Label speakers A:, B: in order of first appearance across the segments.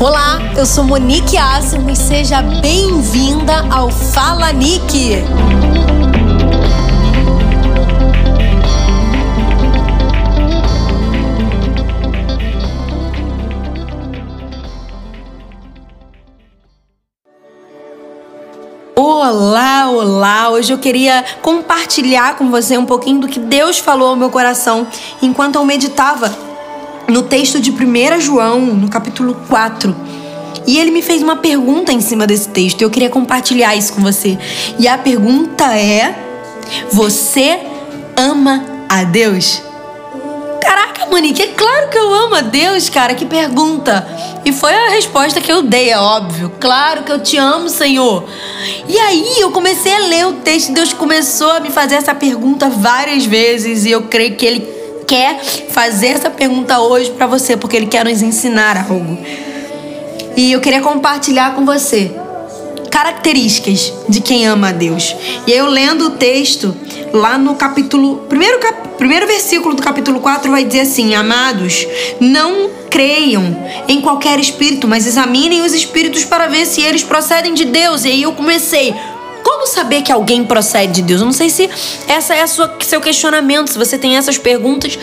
A: Olá, eu sou Monique Asimo e seja bem-vinda ao Fala Nick. Olá, olá! Hoje eu queria compartilhar com você um pouquinho do que Deus falou ao meu coração enquanto eu meditava no texto de 1 João, no capítulo 4. E ele me fez uma pergunta em cima desse texto eu queria compartilhar isso com você. E a pergunta é: Você ama a Deus? Caraca, Monique, é claro que eu amo a Deus, cara. Que pergunta. E foi a resposta que eu dei, é óbvio. Claro que eu te amo, Senhor. E aí eu comecei a ler o texto Deus começou a me fazer essa pergunta várias vezes. E eu creio que Ele quer fazer essa pergunta hoje para você, porque Ele quer nos ensinar algo. E eu queria compartilhar com você características de quem ama a Deus. E eu lendo o texto, lá no capítulo. Primeiro, cap, primeiro versículo do capítulo 4 vai dizer assim: Amados, não creiam em qualquer espírito, mas examinem os espíritos para ver se eles procedem de Deus. E aí eu comecei. Como saber que alguém procede de Deus? Eu não sei se essa é a sua, seu questionamento, se você tem essas perguntas,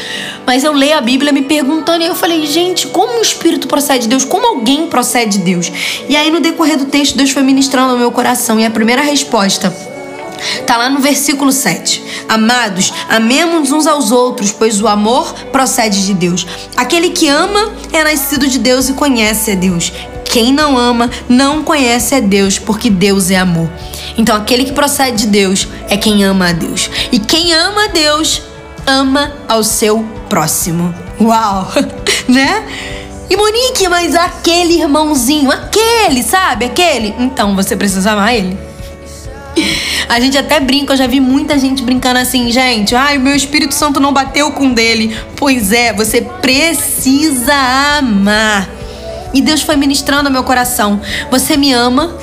A: mas eu leio a Bíblia me perguntando e eu falei, gente, como o Espírito procede de Deus? Como alguém procede de Deus? E aí no decorrer do texto, Deus foi ministrando ao meu coração e a primeira resposta Tá lá no versículo 7. Amados, amemos uns aos outros, pois o amor procede de Deus. Aquele que ama é nascido de Deus e conhece a Deus. Quem não ama não conhece a Deus, porque Deus é amor. Então, aquele que procede de Deus é quem ama a Deus. E quem ama a Deus, ama ao seu próximo. Uau! né? E Monique, mas aquele irmãozinho, aquele, sabe? Aquele. Então, você precisa amar ele. A gente até brinca, eu já vi muita gente brincando assim, gente. Ai, meu Espírito Santo não bateu com dele. Pois é, você precisa amar. E Deus foi ministrando ao meu coração. Você me ama?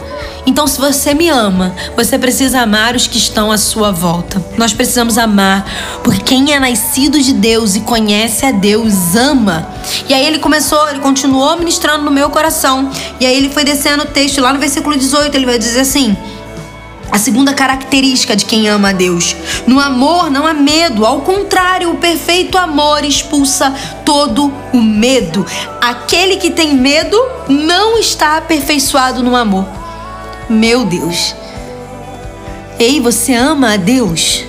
A: Então, se você me ama, você precisa amar os que estão à sua volta. Nós precisamos amar, porque quem é nascido de Deus e conhece a Deus ama. E aí ele começou, ele continuou ministrando no meu coração. E aí ele foi descendo o texto lá no versículo 18, ele vai dizer assim: a segunda característica de quem ama a Deus. No amor não há medo, ao contrário, o perfeito amor expulsa todo o medo. Aquele que tem medo não está aperfeiçoado no amor. Meu Deus. Ei, você ama a Deus?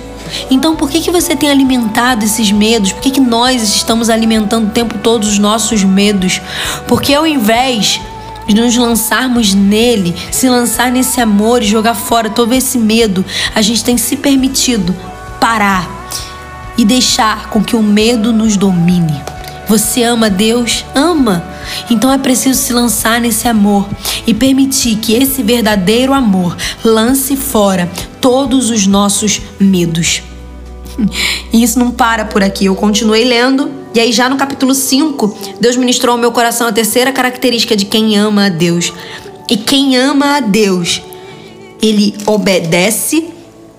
A: Então por que, que você tem alimentado esses medos? Por que, que nós estamos alimentando o tempo todo os nossos medos? Porque ao invés de nos lançarmos nele, se lançar nesse amor e jogar fora todo esse medo, a gente tem se permitido parar e deixar com que o medo nos domine. Você ama Deus? Ama. Então é preciso se lançar nesse amor e permitir que esse verdadeiro amor lance fora todos os nossos medos. E isso não para por aqui. Eu continuei lendo e aí, já no capítulo 5, Deus ministrou ao meu coração a terceira característica de quem ama a Deus. E quem ama a Deus, ele obedece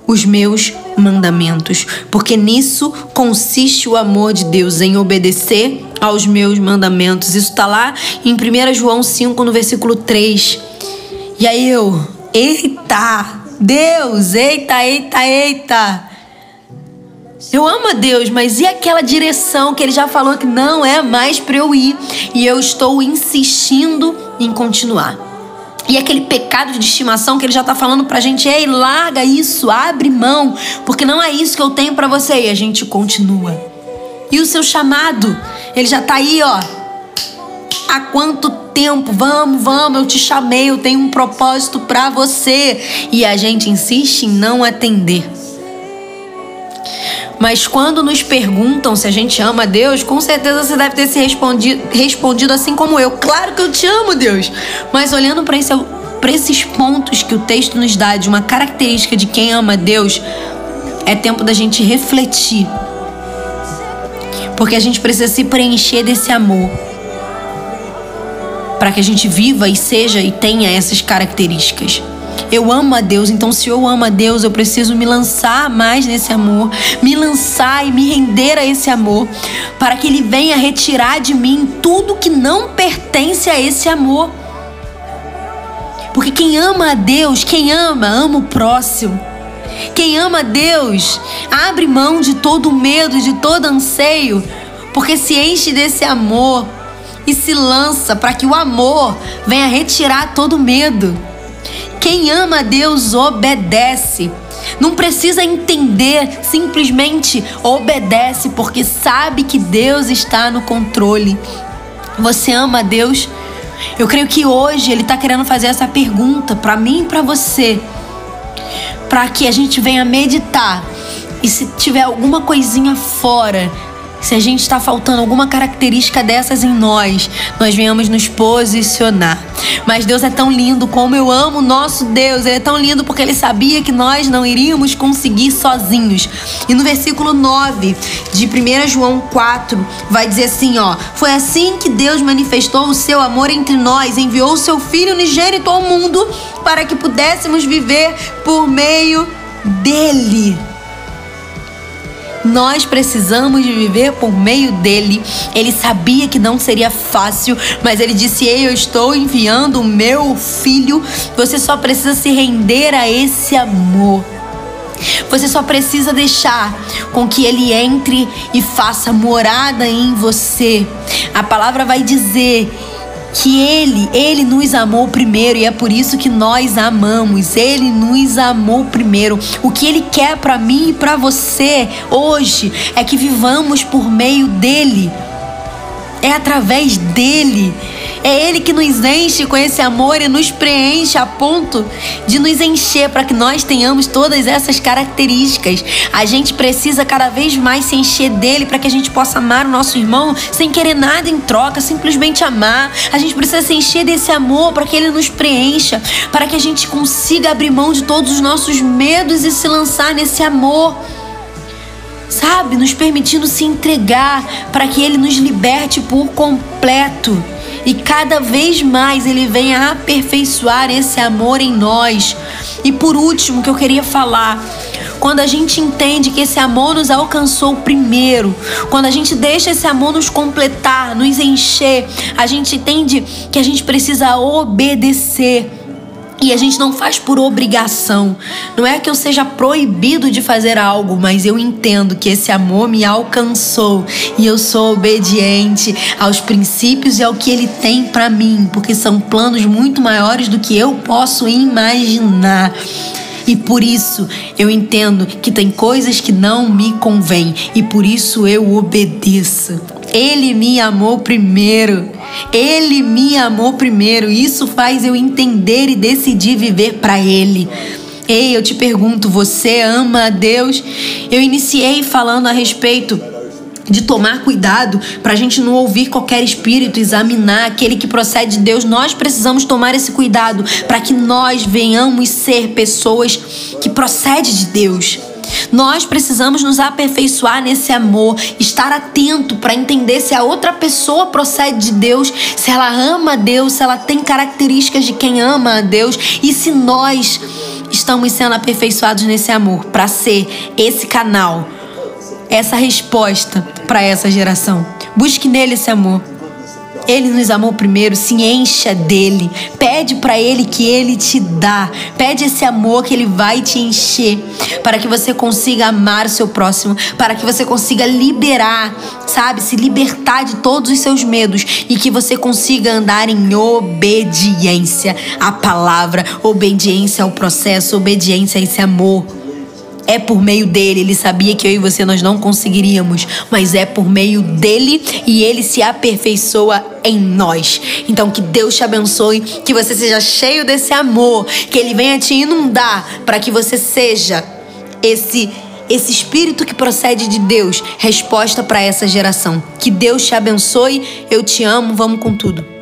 A: os meus mandamentos, porque nisso consiste o amor de Deus, em obedecer aos meus mandamentos. Isso está lá em 1 João 5, no versículo 3. E aí eu, eita, Deus, eita, eita, eita. Eu amo a Deus, mas e aquela direção que ele já falou que não é mais para eu ir e eu estou insistindo em continuar? E aquele pecado de estimação que ele já tá falando pra gente, ei, larga isso, abre mão, porque não é isso que eu tenho para você. E a gente continua. E o seu chamado, ele já tá aí, ó. Há quanto tempo? Vamos, vamos, eu te chamei, eu tenho um propósito para você. E a gente insiste em não atender. Mas quando nos perguntam se a gente ama Deus, com certeza você deve ter se respondido, respondido assim como eu. Claro que eu te amo, Deus. Mas olhando para esse, esses pontos que o texto nos dá de uma característica de quem ama Deus, é tempo da gente refletir. Porque a gente precisa se preencher desse amor. Para que a gente viva e seja e tenha essas características. Eu amo a Deus, então se eu amo a Deus, eu preciso me lançar mais nesse amor, me lançar e me render a esse amor, para que Ele venha retirar de mim tudo que não pertence a esse amor. Porque quem ama a Deus, quem ama, ama o próximo. Quem ama a Deus, abre mão de todo medo, de todo anseio, porque se enche desse amor e se lança para que o amor venha retirar todo medo. Quem ama a Deus obedece. Não precisa entender, simplesmente obedece, porque sabe que Deus está no controle. Você ama a Deus? Eu creio que hoje Ele está querendo fazer essa pergunta para mim e para você, para que a gente venha meditar. E se tiver alguma coisinha fora se a gente está faltando alguma característica dessas em nós, nós venhamos nos posicionar. Mas Deus é tão lindo, como eu amo nosso Deus. Ele é tão lindo porque ele sabia que nós não iríamos conseguir sozinhos. E no versículo 9 de 1 João 4, vai dizer assim, ó: "Foi assim que Deus manifestou o seu amor entre nós, enviou o seu filho unigênito ao mundo para que pudéssemos viver por meio dele." Nós precisamos de viver por meio dele. Ele sabia que não seria fácil, mas ele disse: Ei, eu estou enviando o meu filho. Você só precisa se render a esse amor. Você só precisa deixar com que ele entre e faça morada em você. A palavra vai dizer que ele, ele nos amou primeiro e é por isso que nós amamos. Ele nos amou primeiro. O que ele quer para mim e para você hoje é que vivamos por meio dele. É através dele. É Ele que nos enche com esse amor e nos preenche a ponto de nos encher para que nós tenhamos todas essas características. A gente precisa cada vez mais se encher dele para que a gente possa amar o nosso irmão sem querer nada em troca, simplesmente amar. A gente precisa se encher desse amor para que ele nos preencha, para que a gente consiga abrir mão de todos os nossos medos e se lançar nesse amor sabe, nos permitindo se entregar para que Ele nos liberte por completo e cada vez mais Ele venha aperfeiçoar esse amor em nós. E por último, que eu queria falar, quando a gente entende que esse amor nos alcançou primeiro, quando a gente deixa esse amor nos completar, nos encher, a gente entende que a gente precisa obedecer. E a gente não faz por obrigação. Não é que eu seja proibido de fazer algo, mas eu entendo que esse amor me alcançou e eu sou obediente aos princípios e ao que ele tem para mim, porque são planos muito maiores do que eu posso imaginar. E por isso eu entendo que tem coisas que não me convêm e por isso eu obedeço. Ele me amou primeiro. Ele me amou primeiro. Isso faz eu entender e decidir viver para Ele. Ei, eu te pergunto, você ama a Deus? Eu iniciei falando a respeito de tomar cuidado para a gente não ouvir qualquer espírito, examinar aquele que procede de Deus. Nós precisamos tomar esse cuidado para que nós venhamos ser pessoas que procedem de Deus. Nós precisamos nos aperfeiçoar nesse amor, estar atento para entender se a outra pessoa procede de Deus, se ela ama a Deus, se ela tem características de quem ama a Deus e se nós estamos sendo aperfeiçoados nesse amor para ser esse canal, essa resposta para essa geração. Busque nele esse amor. Ele nos amou primeiro, se encha dele. Pede para ele que ele te dá. Pede esse amor que ele vai te encher para que você consiga amar o seu próximo, para que você consiga liberar, sabe, se libertar de todos os seus medos e que você consiga andar em obediência à palavra, obediência ao processo, obediência a esse amor. É por meio dele. Ele sabia que eu e você nós não conseguiríamos, mas é por meio dele e ele se aperfeiçoa em nós. Então que Deus te abençoe, que você seja cheio desse amor, que ele venha te inundar para que você seja esse esse espírito que procede de Deus, resposta para essa geração. Que Deus te abençoe. Eu te amo. Vamos com tudo.